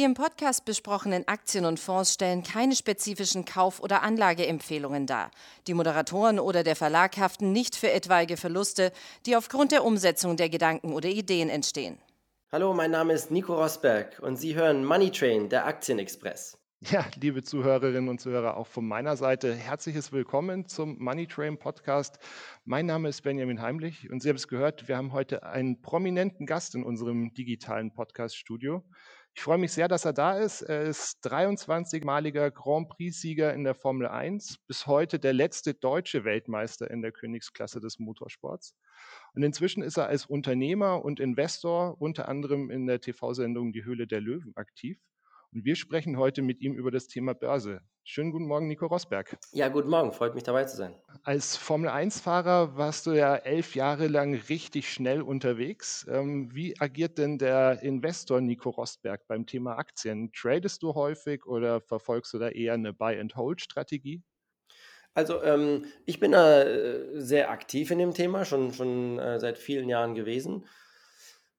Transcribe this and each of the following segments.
Die im Podcast besprochenen Aktien und Fonds stellen keine spezifischen Kauf- oder Anlageempfehlungen dar. Die Moderatoren oder der Verlag haften nicht für etwaige Verluste, die aufgrund der Umsetzung der Gedanken oder Ideen entstehen. Hallo, mein Name ist Nico Rosberg und Sie hören Money Train, der Aktienexpress. Ja, liebe Zuhörerinnen und Zuhörer, auch von meiner Seite herzliches Willkommen zum Money Train Podcast. Mein Name ist Benjamin Heimlich und Sie haben es gehört, wir haben heute einen prominenten Gast in unserem digitalen Podcast-Studio. Ich freue mich sehr, dass er da ist. Er ist 23-maliger Grand Prix-Sieger in der Formel 1, bis heute der letzte deutsche Weltmeister in der Königsklasse des Motorsports. Und inzwischen ist er als Unternehmer und Investor unter anderem in der TV-Sendung Die Höhle der Löwen aktiv. Und wir sprechen heute mit ihm über das Thema Börse. Schönen guten Morgen, Nico Rosberg. Ja, guten Morgen, freut mich dabei zu sein. Als Formel-1-Fahrer warst du ja elf Jahre lang richtig schnell unterwegs. Ähm, wie agiert denn der Investor Nico Rosberg beim Thema Aktien? Tradest du häufig oder verfolgst du da eher eine Buy-and-Hold-Strategie? Also ähm, ich bin äh, sehr aktiv in dem Thema, schon, schon äh, seit vielen Jahren gewesen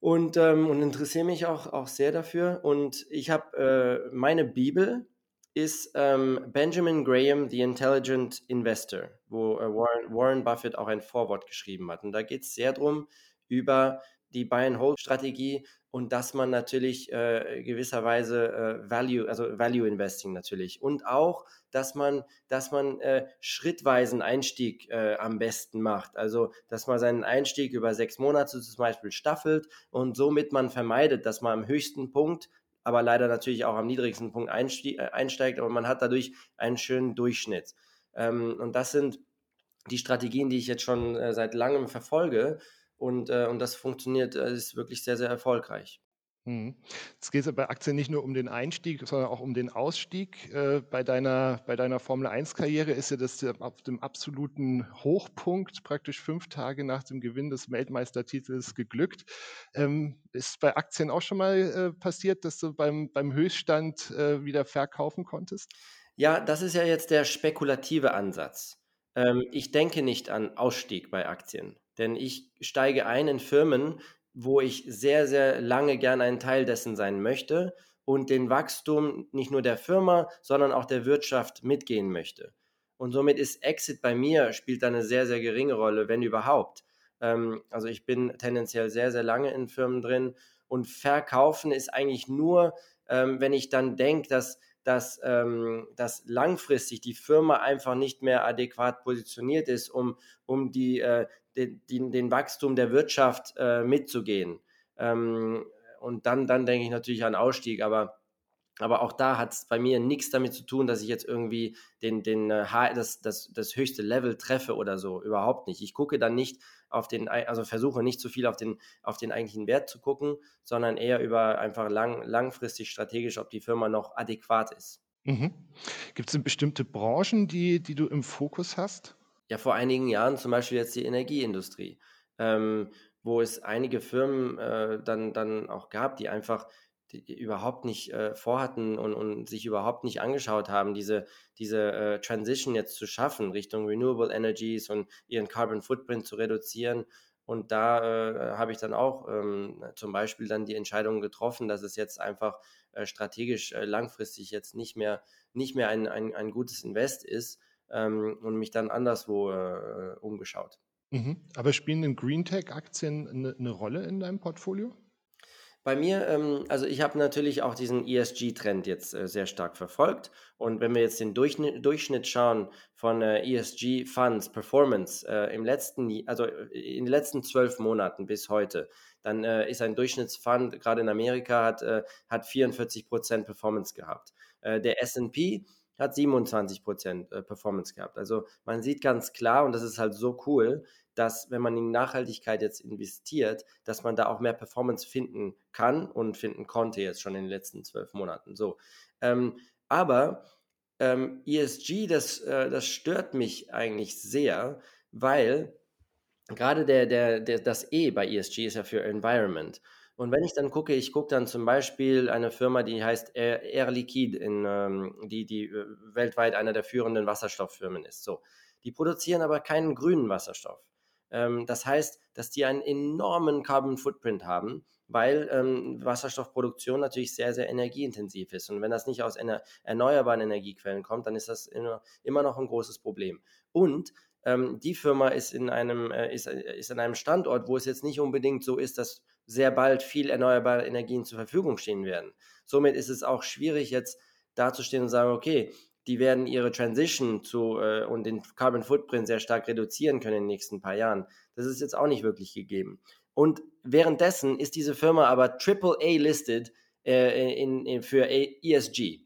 und, ähm, und interessiere mich auch, auch sehr dafür. Und ich habe äh, meine Bibel ist ähm, Benjamin Graham, The Intelligent Investor, wo äh, Warren, Warren, Buffett auch ein Vorwort geschrieben hat. Und da geht es sehr darum, über die Buy-and-Hold-Strategie und dass man natürlich äh, gewisserweise äh, Value, also Value Investing natürlich und auch, dass man, dass man äh, schrittweisen Einstieg äh, am besten macht. Also, dass man seinen Einstieg über sechs Monate zum Beispiel staffelt und somit man vermeidet, dass man am höchsten Punkt aber leider natürlich auch am niedrigsten Punkt äh, einsteigt, aber man hat dadurch einen schönen Durchschnitt. Ähm, und das sind die Strategien, die ich jetzt schon äh, seit langem verfolge und, äh, und das funktioniert, äh, ist wirklich sehr, sehr erfolgreich. Mhm. Jetzt geht es bei Aktien nicht nur um den Einstieg, sondern auch um den Ausstieg. Äh, bei deiner, bei deiner Formel-1-Karriere ist ja das auf dem absoluten Hochpunkt, praktisch fünf Tage nach dem Gewinn des Weltmeistertitels geglückt. Ähm, ist bei Aktien auch schon mal äh, passiert, dass du beim, beim Höchststand äh, wieder verkaufen konntest? Ja, das ist ja jetzt der spekulative Ansatz. Ähm, ich denke nicht an Ausstieg bei Aktien. Denn ich steige ein in Firmen, wo ich sehr, sehr lange gern ein Teil dessen sein möchte und den Wachstum nicht nur der Firma, sondern auch der Wirtschaft mitgehen möchte. Und somit ist Exit bei mir, spielt da eine sehr, sehr geringe Rolle, wenn überhaupt. Ähm, also ich bin tendenziell sehr, sehr lange in Firmen drin und verkaufen ist eigentlich nur, ähm, wenn ich dann denke, dass dass, ähm, dass langfristig die Firma einfach nicht mehr adäquat positioniert ist, um, um die, äh, den, den, den Wachstum der Wirtschaft äh, mitzugehen. Ähm, und dann, dann denke ich natürlich an Ausstieg, aber aber auch da hat es bei mir nichts damit zu tun, dass ich jetzt irgendwie den, den, äh, das, das, das höchste Level treffe oder so. Überhaupt nicht. Ich gucke dann nicht auf den, also versuche nicht so viel auf den, auf den eigentlichen Wert zu gucken, sondern eher über einfach lang, langfristig strategisch, ob die Firma noch adäquat ist. Mhm. Gibt es denn bestimmte Branchen, die, die du im Fokus hast? Ja, vor einigen Jahren zum Beispiel jetzt die Energieindustrie, ähm, wo es einige Firmen äh, dann, dann auch gab, die einfach die überhaupt nicht äh, vorhatten und, und sich überhaupt nicht angeschaut haben, diese, diese äh, Transition jetzt zu schaffen Richtung Renewable Energies und ihren Carbon Footprint zu reduzieren. Und da äh, habe ich dann auch ähm, zum Beispiel dann die Entscheidung getroffen, dass es jetzt einfach äh, strategisch äh, langfristig jetzt nicht mehr, nicht mehr ein, ein, ein gutes Invest ist ähm, und mich dann anderswo äh, umgeschaut. Mhm. Aber spielen denn Green Tech-Aktien eine, eine Rolle in deinem Portfolio? Bei mir, ähm, also ich habe natürlich auch diesen ESG-Trend jetzt äh, sehr stark verfolgt. Und wenn wir jetzt den Durchschnitt, Durchschnitt schauen von äh, ESG-Funds, Performance äh, im letzten, also äh, in den letzten zwölf Monaten bis heute, dann äh, ist ein Durchschnittsfund, gerade in Amerika, hat, äh, hat 44% Performance gehabt. der S&P hat 27% Performance gehabt. Also man sieht ganz klar, und das ist halt so cool, dass wenn man in Nachhaltigkeit jetzt investiert, dass man da auch mehr Performance finden kann und finden konnte jetzt schon in den letzten zwölf Monaten. So, ähm, aber ähm, ESG, das, äh, das stört mich eigentlich sehr, weil gerade der, der, der, das E bei ESG ist ja für Environment. Und wenn ich dann gucke, ich gucke dann zum Beispiel eine Firma, die heißt Air, Air Liquide, in, ähm, die, die äh, weltweit einer der führenden Wasserstofffirmen ist. So. Die produzieren aber keinen grünen Wasserstoff. Ähm, das heißt, dass die einen enormen Carbon Footprint haben, weil ähm, Wasserstoffproduktion natürlich sehr, sehr energieintensiv ist. Und wenn das nicht aus erneuerbaren Energiequellen kommt, dann ist das immer noch ein großes Problem. Und ähm, die Firma ist in, einem, äh, ist, äh, ist in einem Standort, wo es jetzt nicht unbedingt so ist, dass sehr bald viel erneuerbare Energien zur Verfügung stehen werden. Somit ist es auch schwierig, jetzt dazustehen und sagen, okay, die werden ihre Transition zu äh, und den Carbon Footprint sehr stark reduzieren können in den nächsten paar Jahren. Das ist jetzt auch nicht wirklich gegeben. Und währenddessen ist diese Firma aber AAA listed äh, in, in, für ESG.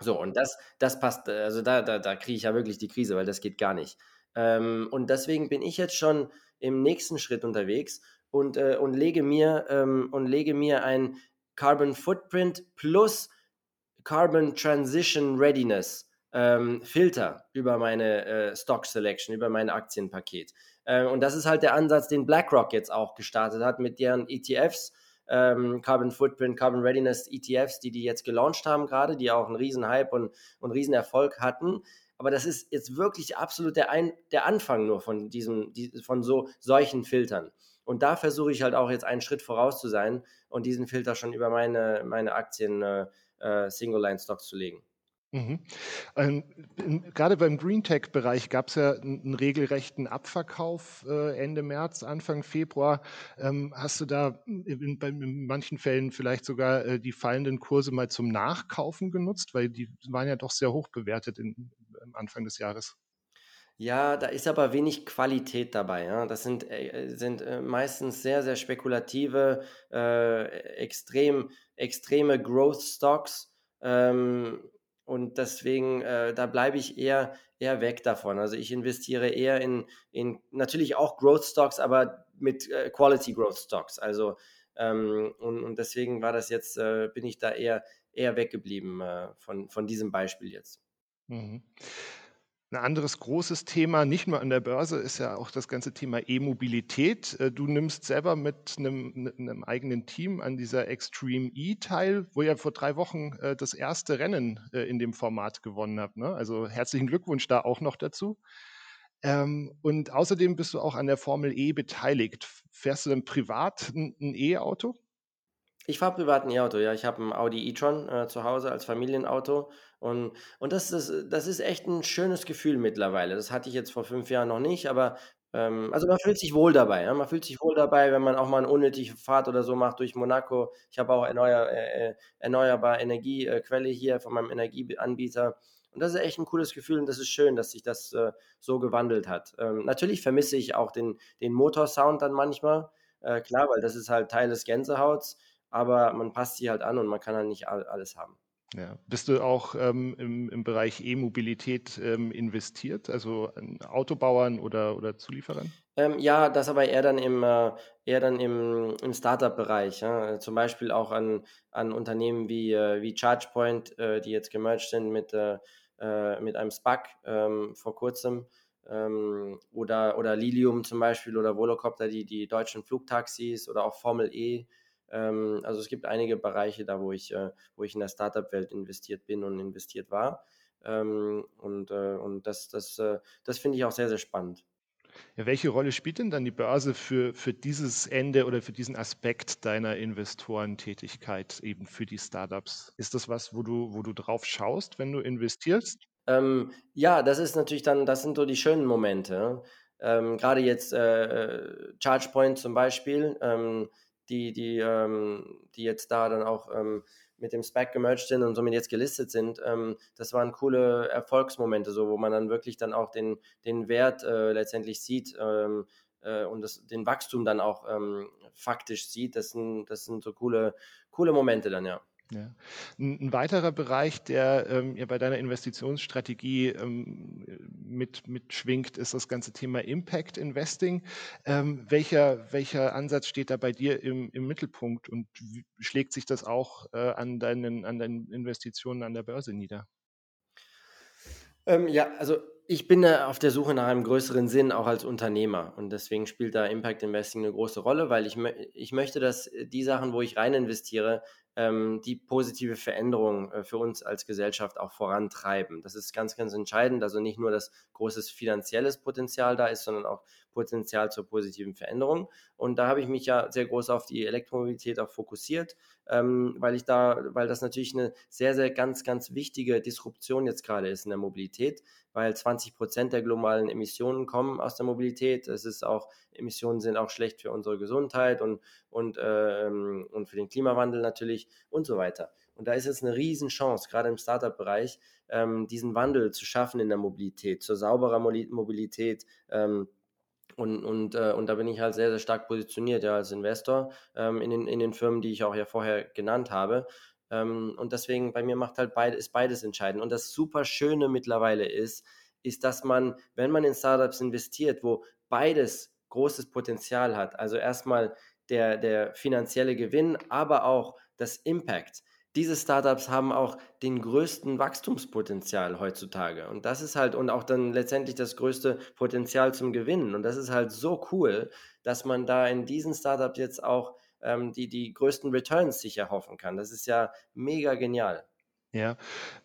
So, und das, das passt, also da, da, da kriege ich ja wirklich die Krise, weil das geht gar nicht. Ähm, und deswegen bin ich jetzt schon im nächsten Schritt unterwegs und, äh, und, lege, mir, ähm, und lege mir ein Carbon Footprint plus Carbon Transition Readiness ähm, Filter über meine äh, Stock Selection, über mein Aktienpaket. Äh, und das ist halt der Ansatz, den BlackRock jetzt auch gestartet hat mit deren ETFs, ähm, Carbon Footprint, Carbon Readiness ETFs, die die jetzt gelauncht haben gerade, die auch einen riesen Hype und, und riesen Erfolg hatten. Aber das ist jetzt wirklich absolut der, Ein der Anfang nur von diesem, die, von so solchen Filtern. Und da versuche ich halt auch jetzt einen Schritt voraus zu sein und diesen Filter schon über meine, meine Aktien äh, äh, Single-Line-Stocks zu legen. Mhm. Ähm, gerade beim Green Tech-Bereich gab es ja einen regelrechten Abverkauf äh, Ende März, Anfang Februar. Ähm, hast du da in, in manchen Fällen vielleicht sogar äh, die fallenden Kurse mal zum Nachkaufen genutzt? Weil die waren ja doch sehr hoch bewertet in, Anfang des Jahres. Ja, da ist aber wenig Qualität dabei. Ja? Das sind, äh, sind äh, meistens sehr, sehr spekulative, äh, extrem, extreme Growth Stocks. Ähm, und deswegen, äh, da bleibe ich eher, eher weg davon. Also ich investiere eher in, in natürlich auch Growth Stocks, aber mit äh, Quality Growth Stocks. Also ähm, und, und, deswegen war das jetzt, äh, bin ich da eher, eher weggeblieben äh, von, von diesem Beispiel jetzt. Mhm. Ein anderes großes Thema, nicht nur an der Börse, ist ja auch das ganze Thema E-Mobilität. Äh, du nimmst selber mit einem, mit einem, eigenen Team an dieser Extreme E teil, wo ihr vor drei Wochen äh, das erste Rennen äh, in dem Format gewonnen habt. Ne? Also herzlichen Glückwunsch da auch noch dazu. Ähm, und außerdem bist du auch an der Formel E beteiligt. Fährst du denn privat ein E-Auto? Ich fahre privat ein E-Auto, ja. Ich habe ein Audi e-tron äh, zu Hause als Familienauto und, und das, ist, das ist echt ein schönes Gefühl mittlerweile. Das hatte ich jetzt vor fünf Jahren noch nicht, aber ähm, also man fühlt sich wohl dabei. Ja? Man fühlt sich wohl dabei, wenn man auch mal eine unnötige Fahrt oder so macht durch Monaco. Ich habe auch erneuer, äh, äh erneuerbare Energiequelle hier von meinem Energieanbieter. Und das ist echt ein cooles Gefühl und das ist schön, dass sich das äh, so gewandelt hat. Ähm, natürlich vermisse ich auch den, den Motorsound dann manchmal. Äh, klar, weil das ist halt Teil des Gänsehauts aber man passt sie halt an und man kann halt nicht alles haben. Ja. Bist du auch ähm, im, im, Bereich E-Mobilität ähm, investiert, also an Autobauern oder, oder Zulieferern? Ähm, ja, das aber eher dann im, äh, eher dann im, im Startup-Bereich. Ja? Zum Beispiel auch an, an Unternehmen wie, äh, wie ChargePoint, äh, die jetzt gemerged sind mit, äh, äh, mit einem SPAC ähm, vor kurzem. Ähm, oder, oder Lilium zum Beispiel oder Volocopter, die, die deutschen Flugtaxis oder auch Formel E ähm, also es gibt einige Bereiche da, wo ich, äh, wo ich in der Startup-Welt investiert bin und investiert war. Ähm, und äh, und das, das, äh, das finde ich auch sehr, sehr spannend. Ja, welche Rolle spielt denn dann die Börse für, für dieses Ende oder für diesen Aspekt deiner Investorentätigkeit eben für die Startups? Ist das was, wo du, wo du drauf schaust, wenn du investierst? Ähm, ja, das ist natürlich dann, das sind so die schönen Momente. Ähm, Gerade jetzt äh, äh ChargePoint zum Beispiel, ähm, die, die, ähm, die jetzt da dann auch ähm, mit dem Spec gemerged sind und somit jetzt gelistet sind, ähm, das waren coole Erfolgsmomente, so wo man dann wirklich dann auch den, den Wert äh, letztendlich sieht ähm, äh, und das, den Wachstum dann auch ähm, faktisch sieht. Das sind, das sind so coole, coole Momente dann, ja. Ja. Ein, weiterer Bereich, der ähm, ja bei deiner Investitionsstrategie ähm, mit, mitschwingt, ist das ganze Thema Impact Investing. Ähm, welcher, welcher Ansatz steht da bei dir im, im Mittelpunkt und schlägt sich das auch äh, an, deinen, an deinen Investitionen an der Börse nieder? Ähm, ja, also ich bin auf der Suche nach einem größeren Sinn, auch als Unternehmer. Und deswegen spielt da Impact Investing eine große Rolle, weil ich, ich möchte, dass die Sachen, wo ich rein investiere, die positive Veränderung äh, für uns als Gesellschaft auch vorantreiben. Das ist ganz, ganz entscheidend. Also nicht nur, dass großes finanzielles Potenzial da ist, sondern auch Potenzial zur positiven Veränderung. Und da habe ich mich ja sehr groß auf die Elektromobilität auch fokussiert, ähm, weil ich da, weil das natürlich eine sehr, sehr ganz, ganz wichtige Disruption jetzt gerade ist in der Mobilität, weil 20 Prozent der globalen Emissionen kommen aus der Mobilität. Es ist auch, Emissionen sind auch schlecht für unsere Gesundheit und, und, ähm, und für den Klimawandel natürlich und so weiter. Und da ist es eine Riesenchance, gerade im Startup-Bereich, ähm, diesen Wandel zu schaffen in der Mobilität, zur sauberer Mobilität. Ähm, und, und, äh, und da bin ich halt sehr, sehr stark positioniert ja, als Investor ähm, in, den, in den Firmen, die ich auch ja vorher genannt habe. Ähm, und deswegen bei mir macht halt beid, ist beides entscheidend. Und das super Schöne mittlerweile ist, ist, dass man, wenn man in Startups investiert, wo beides großes Potenzial hat, also erstmal der, der finanzielle Gewinn, aber auch das Impact, diese Startups haben auch den größten Wachstumspotenzial heutzutage. Und das ist halt, und auch dann letztendlich das größte Potenzial zum Gewinnen. Und das ist halt so cool, dass man da in diesen Startups jetzt auch ähm, die, die größten Returns sich erhoffen kann. Das ist ja mega genial. Ja,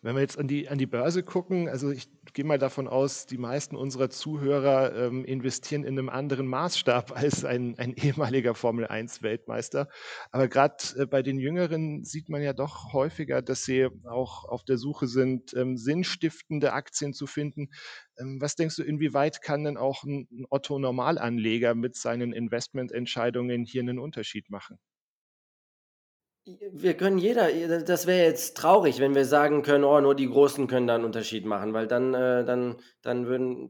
wenn wir jetzt an die, an die Börse gucken, also ich gehe mal davon aus, die meisten unserer Zuhörer ähm, investieren in einem anderen Maßstab als ein, ein ehemaliger Formel-1-Weltmeister. Aber gerade äh, bei den Jüngeren sieht man ja doch häufiger, dass sie auch auf der Suche sind, ähm, sinnstiftende Aktien zu finden. Ähm, was denkst du, inwieweit kann denn auch ein, ein Otto-Normalanleger mit seinen Investmententscheidungen hier einen Unterschied machen? Wir können jeder, das wäre jetzt traurig, wenn wir sagen können, oh, nur die Großen können da einen Unterschied machen, weil dann, äh, dann, dann würden,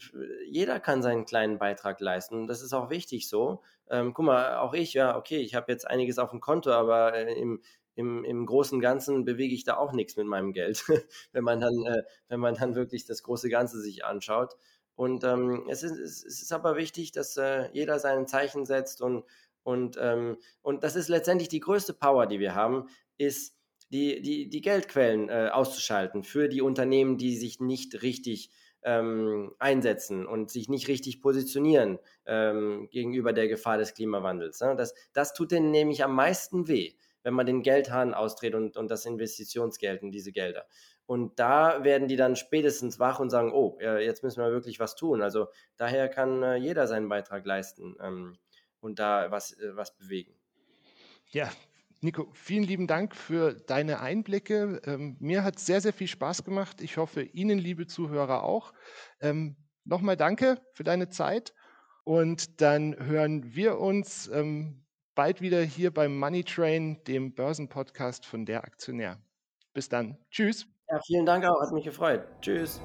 jeder kann seinen kleinen Beitrag leisten. Das ist auch wichtig so. Ähm, guck mal, auch ich, ja, okay, ich habe jetzt einiges auf dem Konto, aber äh, im, im, im großen Ganzen bewege ich da auch nichts mit meinem Geld, wenn man dann, äh, wenn man dann wirklich das große Ganze sich anschaut. Und ähm, es, ist, es ist aber wichtig, dass äh, jeder sein Zeichen setzt und und, ähm, und das ist letztendlich die größte Power, die wir haben, ist die, die, die Geldquellen äh, auszuschalten für die Unternehmen, die sich nicht richtig ähm, einsetzen und sich nicht richtig positionieren ähm, gegenüber der Gefahr des Klimawandels. Ne? Das, das tut denen nämlich am meisten weh, wenn man den Geldhahn ausdreht und, und das Investitionsgeld und diese Gelder. Und da werden die dann spätestens wach und sagen, oh, jetzt müssen wir wirklich was tun. Also daher kann äh, jeder seinen Beitrag leisten. Ähm, und da was, äh, was bewegen. Ja, Nico, vielen lieben Dank für deine Einblicke. Ähm, mir hat sehr, sehr viel Spaß gemacht. Ich hoffe, Ihnen, liebe Zuhörer, auch. Ähm, Nochmal danke für deine Zeit und dann hören wir uns ähm, bald wieder hier beim Money Train, dem Börsenpodcast von der Aktionär. Bis dann. Tschüss. Ja, vielen Dank auch. Hat mich gefreut. Tschüss.